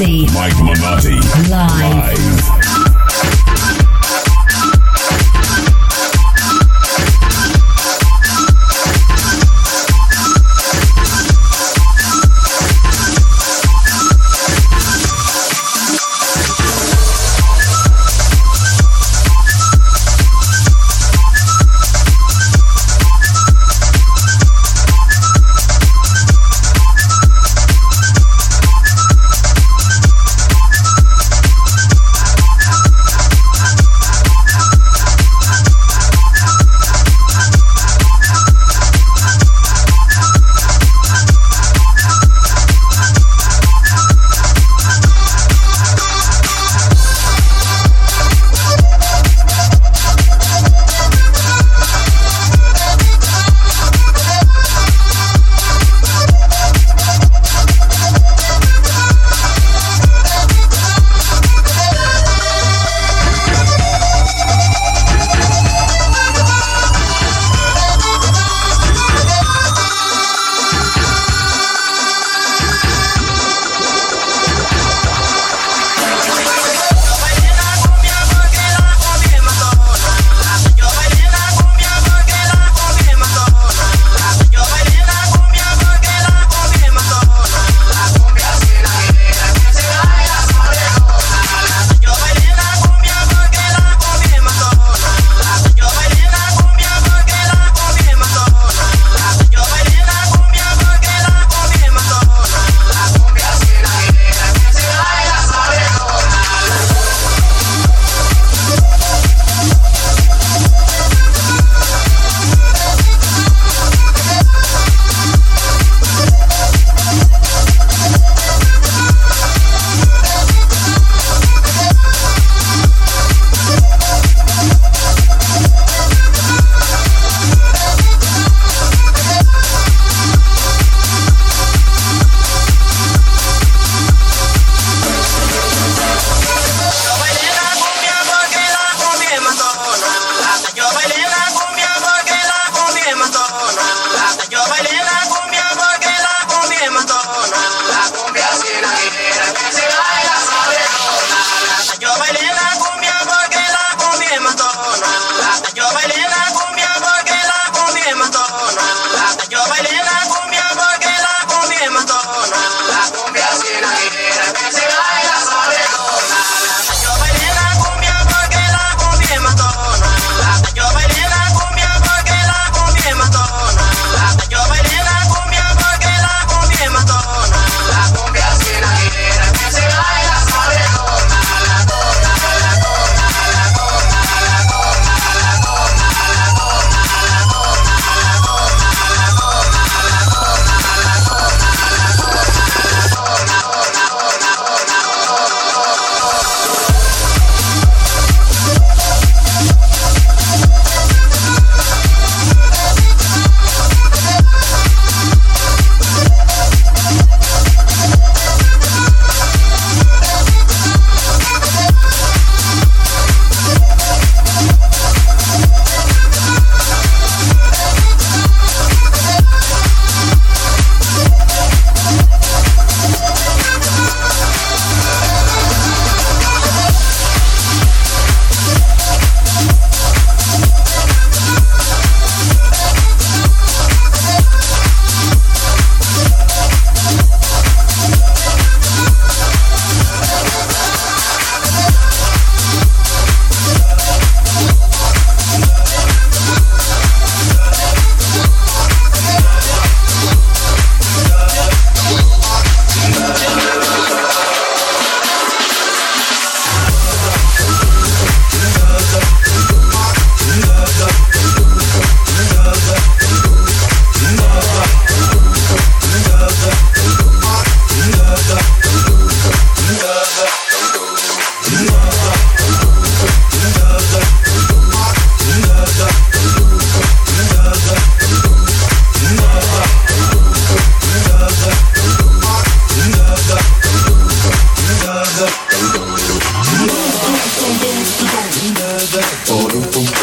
Mike Minotti.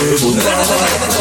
Bye.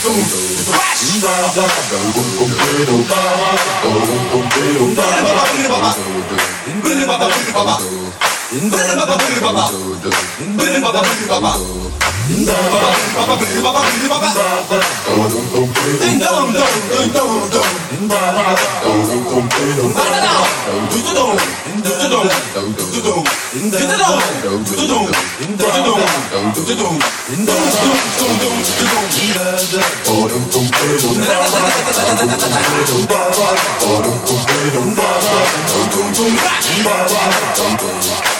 Baba, baba, baba, baba, baba, baba, baba, baba, baba, baba, baba, baba, Bye.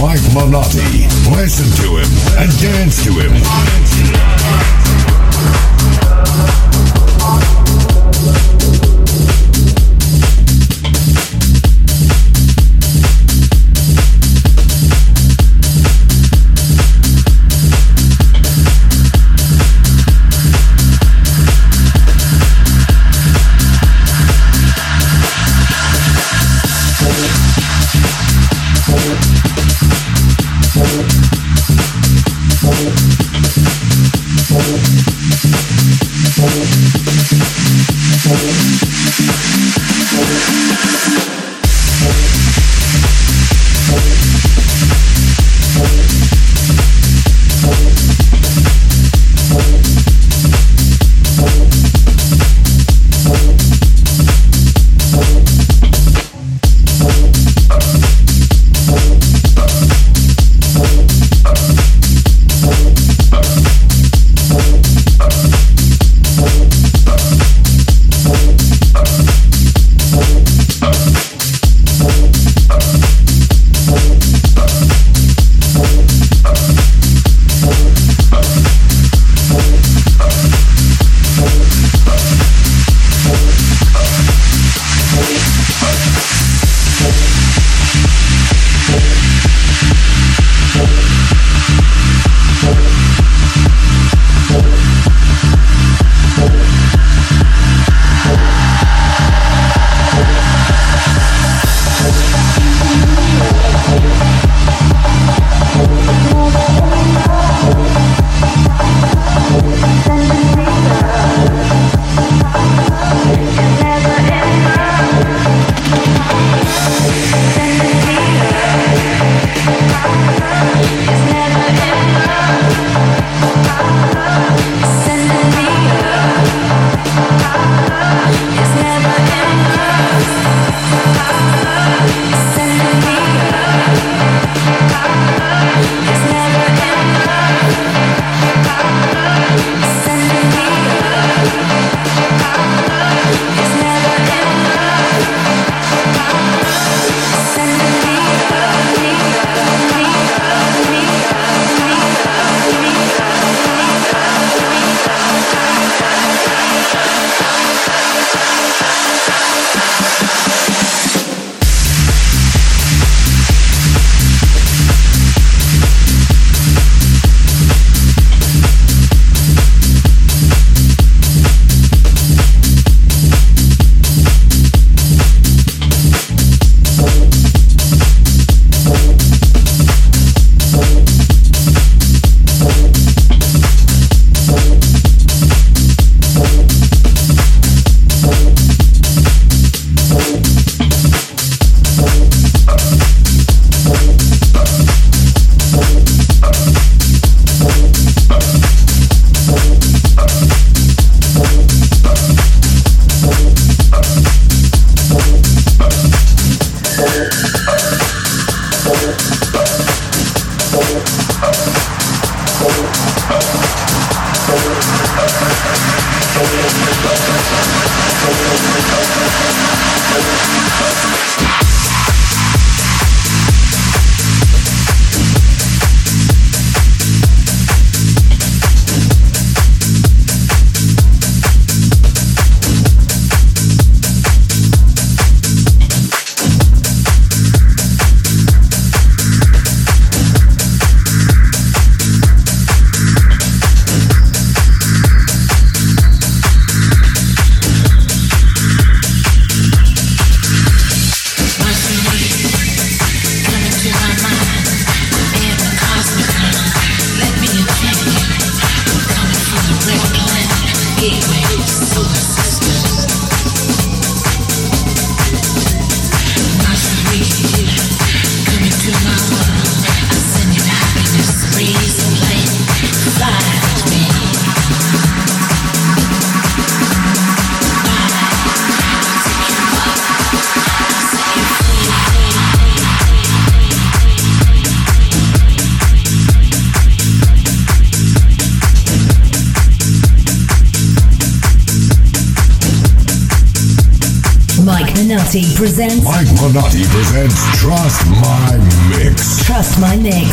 Mike Malotti. Listen to him and dance to him. Presents Mike Minotti presents Trust My Mix. Trust My Mix.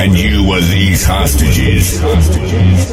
And you are these hostages. me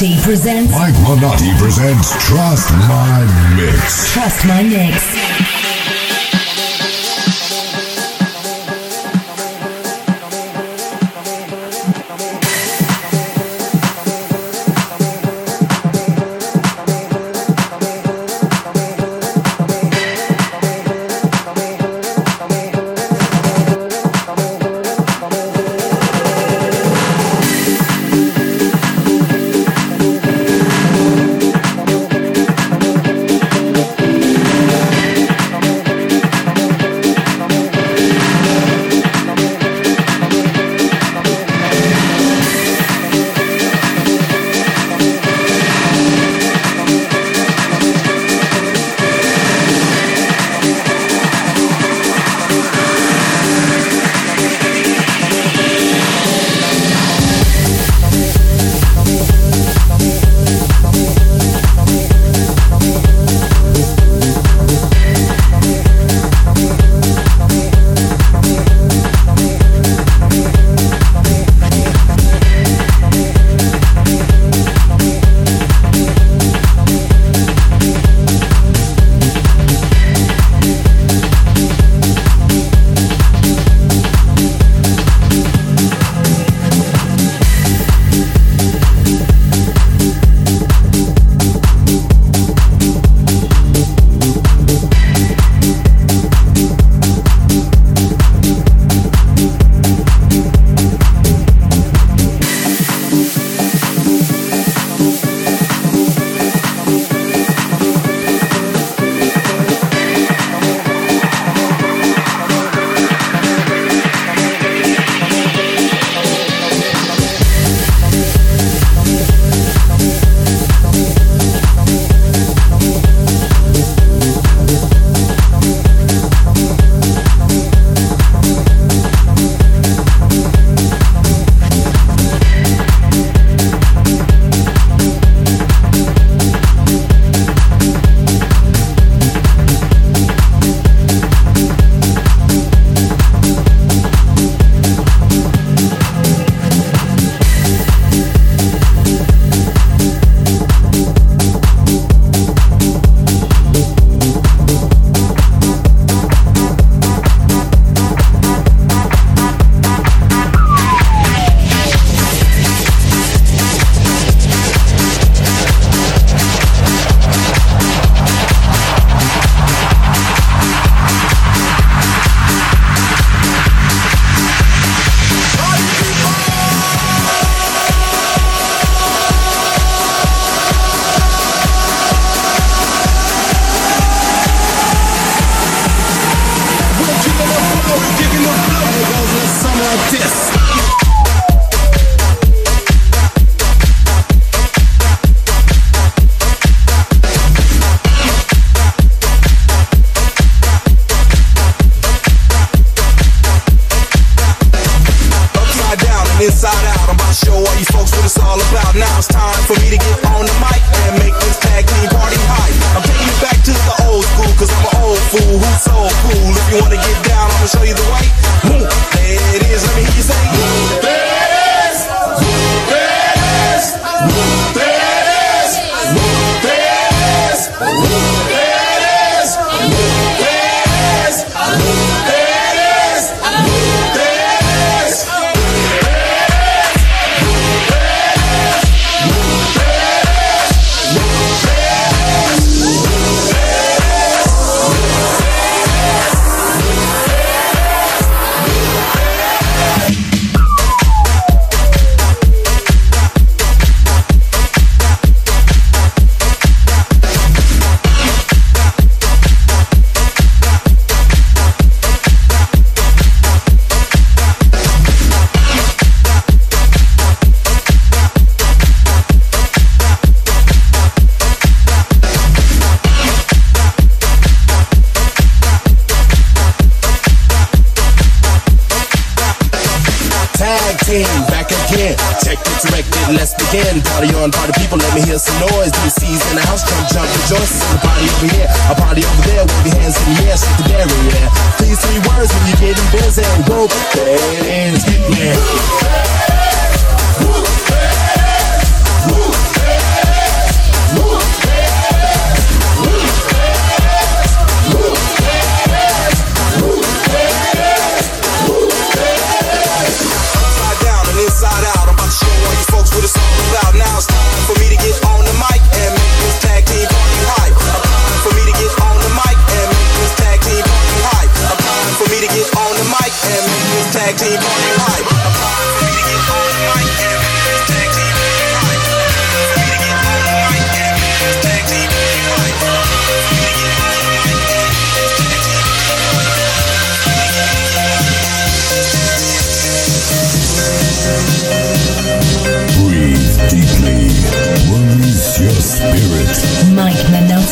Minotti presents. Mike Minotti presents Trust My Mix. Trust My Mix.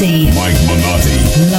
Mike Minotti.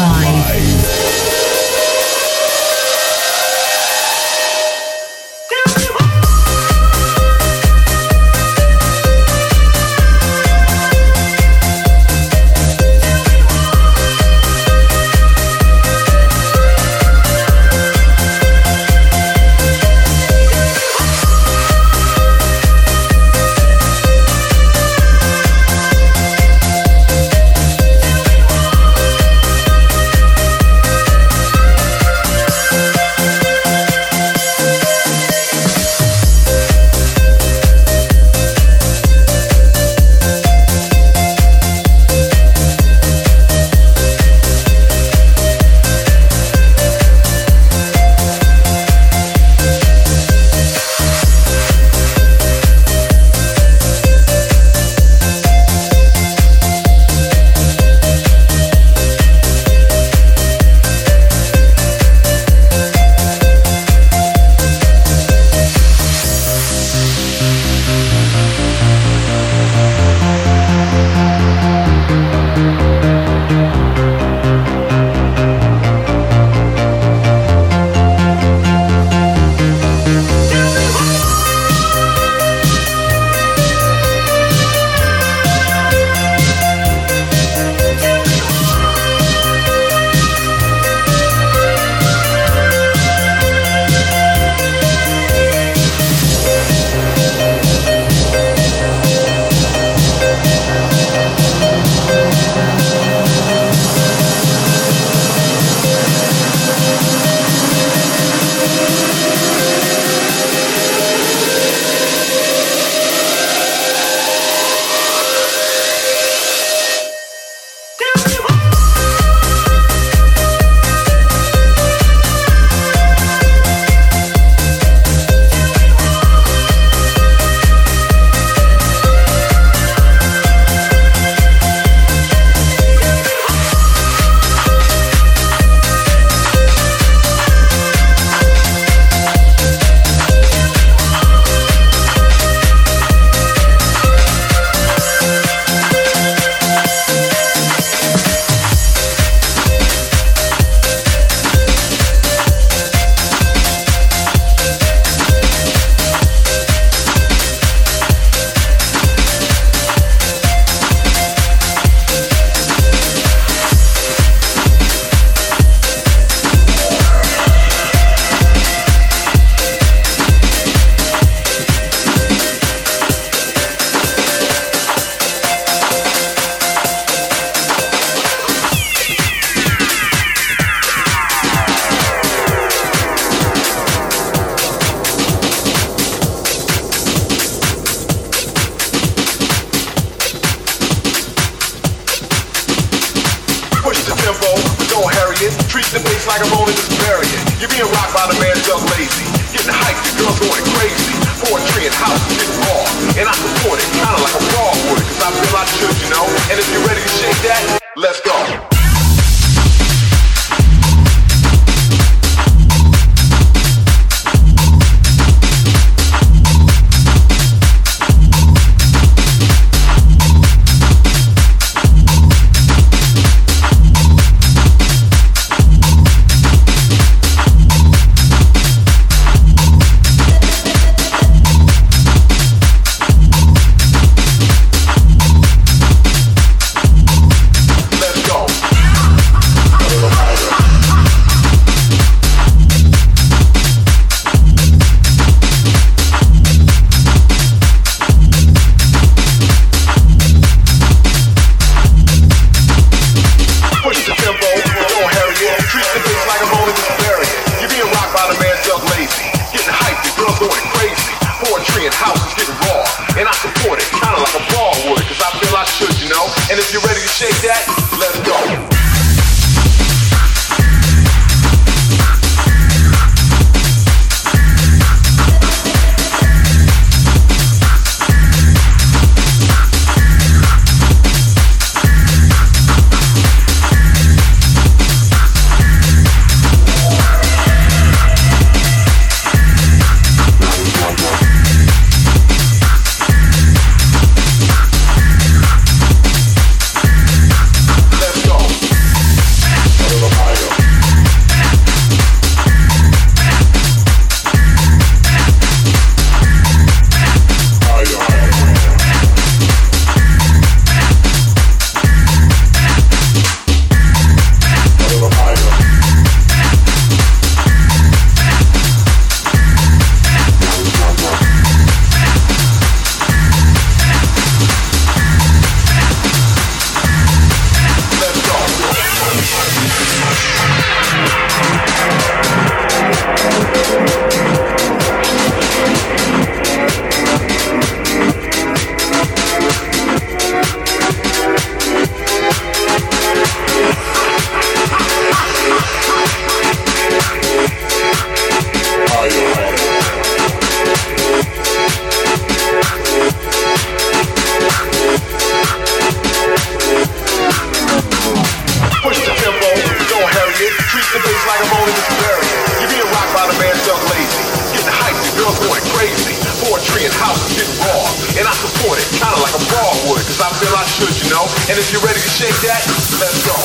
feel I should, you know. And if you're ready to shake that, let's go.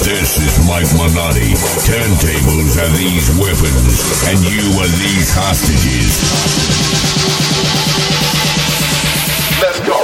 This is Mike Minotti, turntables are these weapons, and you are these hostages. Let's go.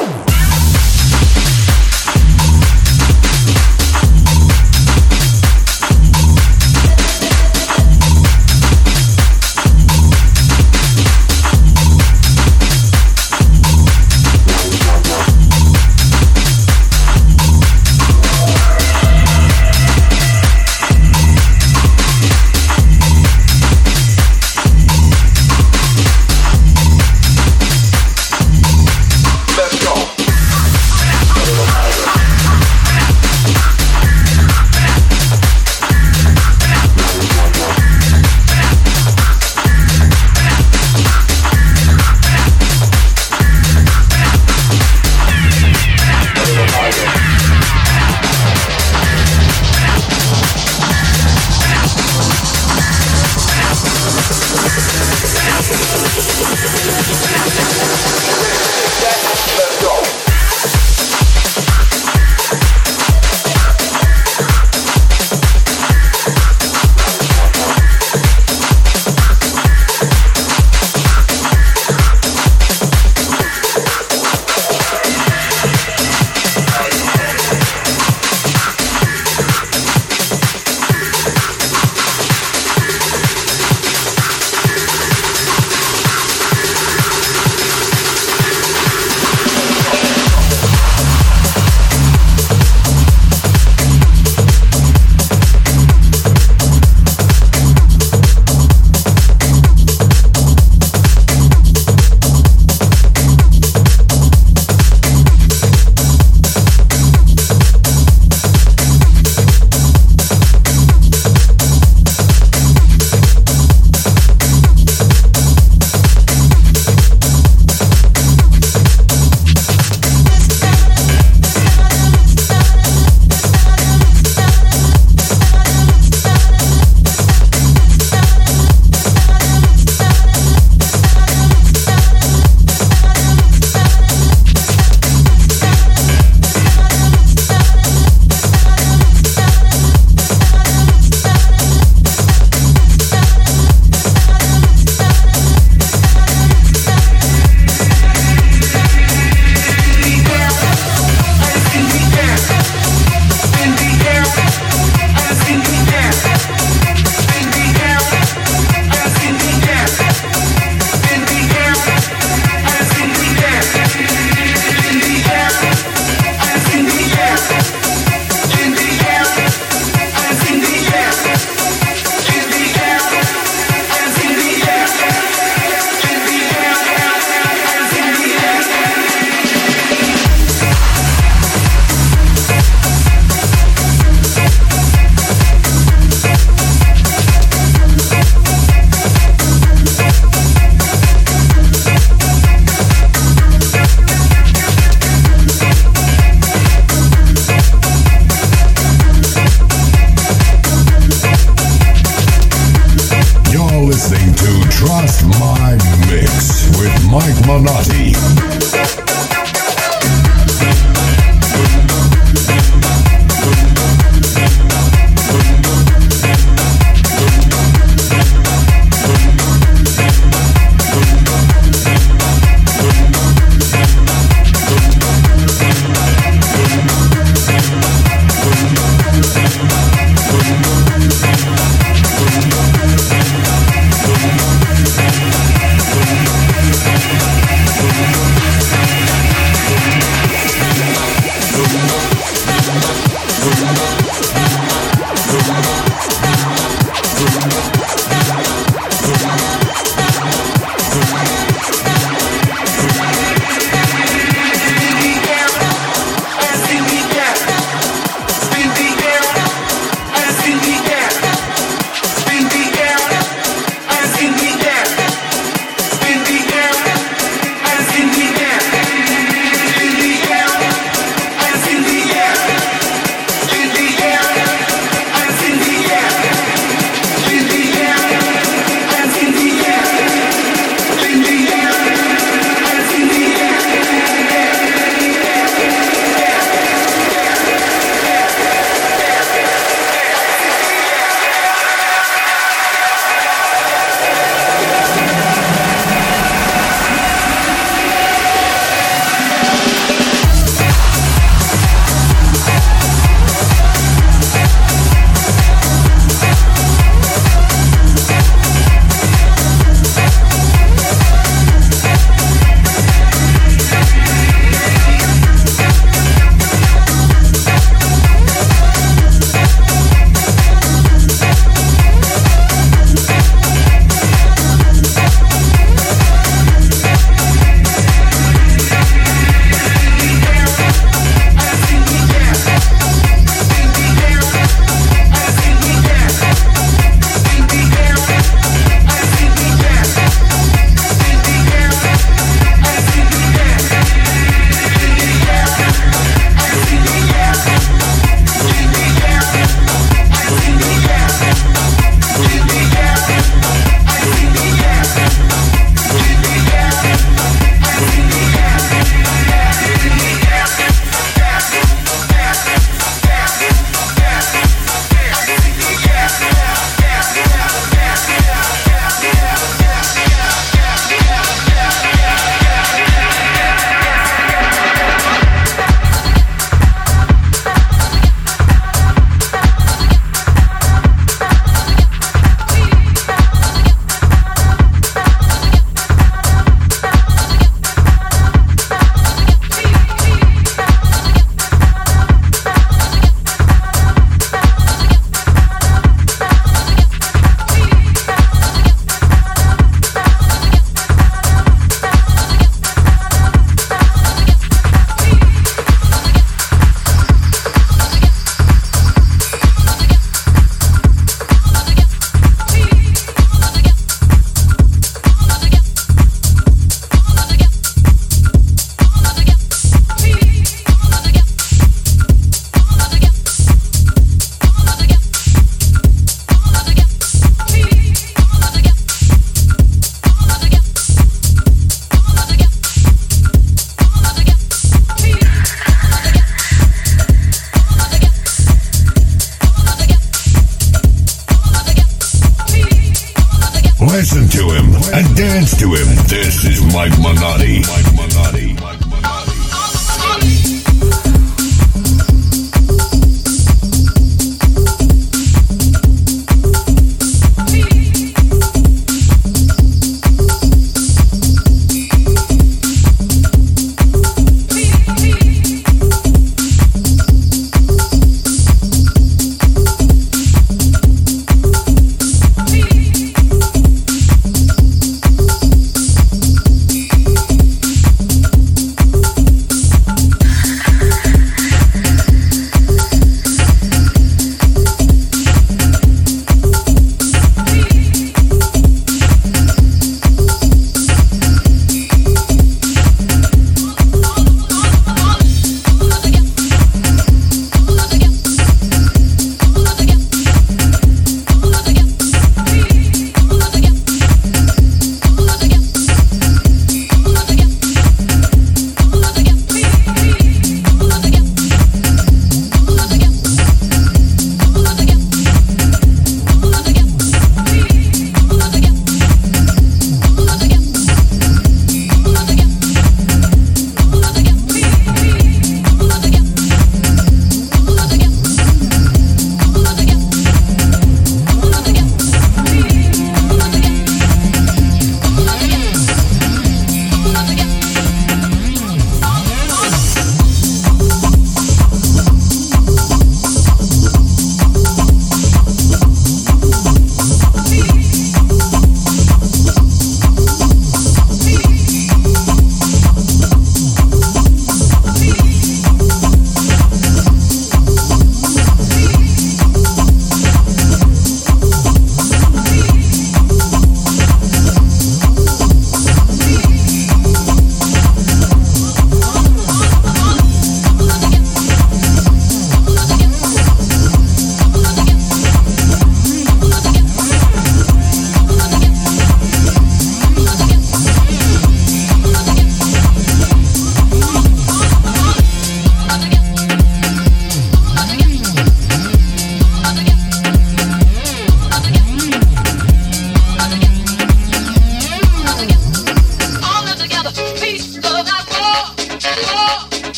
Mike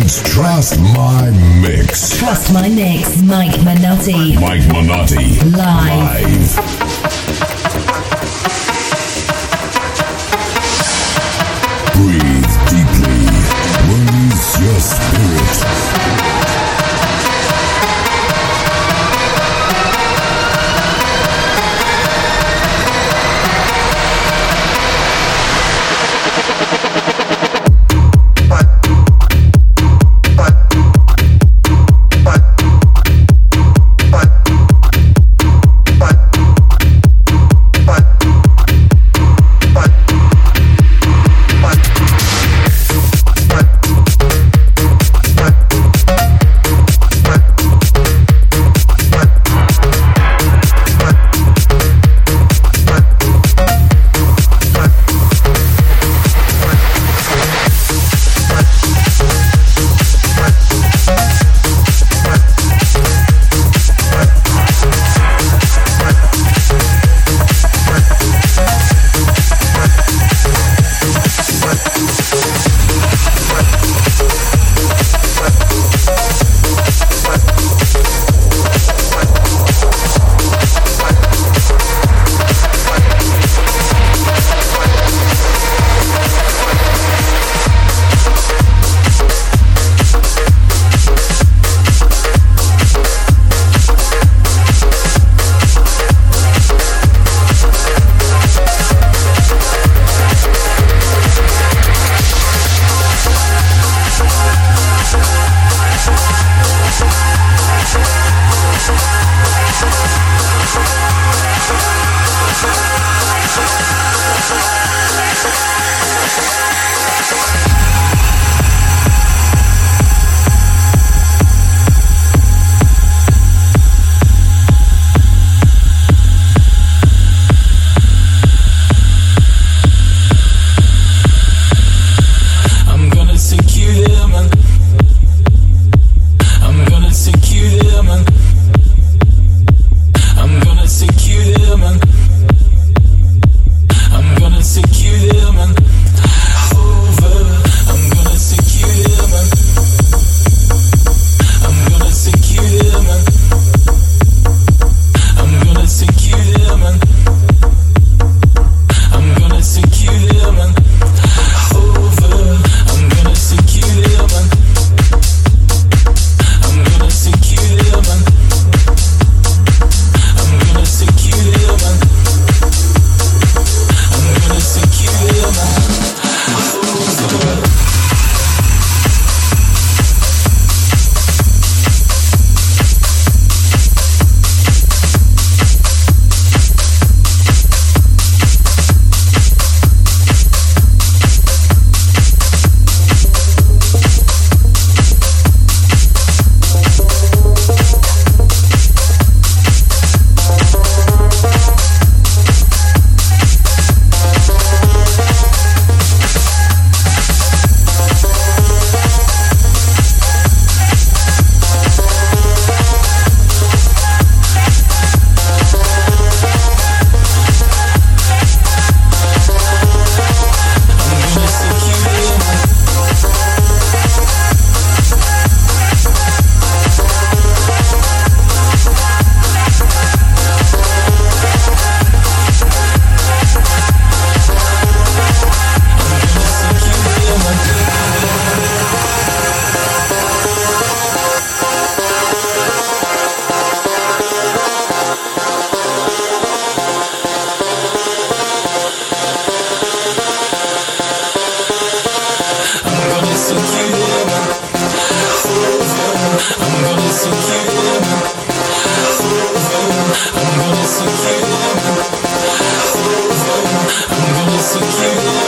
Presents Trust My Mix. Trust My Mix. Mike Minotti. Mike Minotti. Live. Breathe listening to